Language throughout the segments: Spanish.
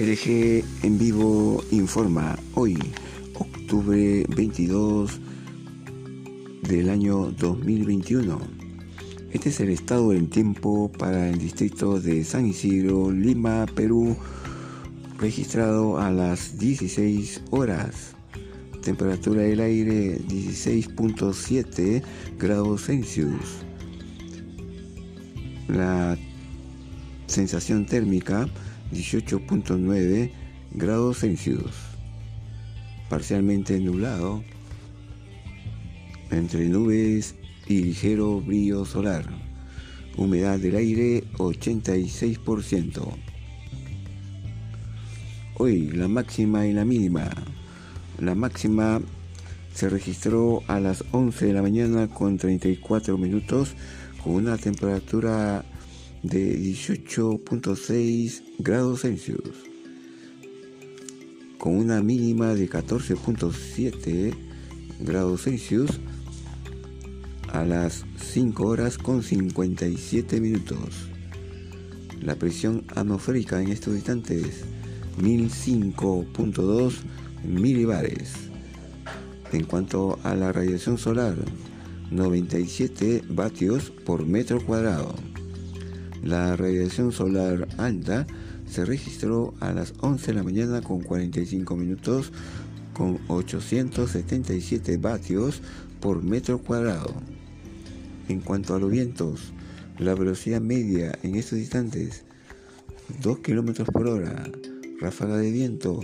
LG en vivo informa hoy, octubre 22 del año 2021. Este es el estado del tiempo para el distrito de San Isidro, Lima, Perú, registrado a las 16 horas. Temperatura del aire 16.7 grados Celsius. La sensación térmica 18.9 grados Celsius. Parcialmente nublado. Entre nubes y ligero brillo solar. Humedad del aire 86%. Hoy la máxima y la mínima. La máxima se registró a las 11 de la mañana con 34 minutos con una temperatura de 18.6 grados Celsius, con una mínima de 14.7 grados Celsius a las 5 horas con 57 minutos. La presión atmosférica en estos instantes 1005.2 milibares. En cuanto a la radiación solar, 97 vatios por metro cuadrado. La radiación solar alta se registró a las 11 de la mañana con 45 minutos con 877 vatios por metro cuadrado. En cuanto a los vientos, la velocidad media en estos instantes 2 km por hora, ráfaga de viento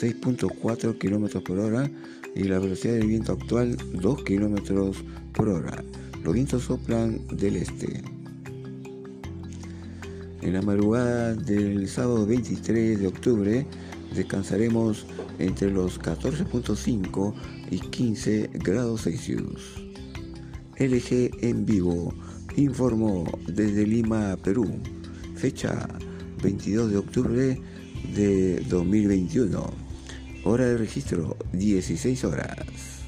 6.4 km por hora y la velocidad del viento actual 2 km por hora. Los vientos soplan del este. En la madrugada del sábado 23 de octubre descansaremos entre los 14.5 y 15 grados Celsius. LG en vivo informó desde Lima, Perú, fecha 22 de octubre de 2021, hora de registro 16 horas.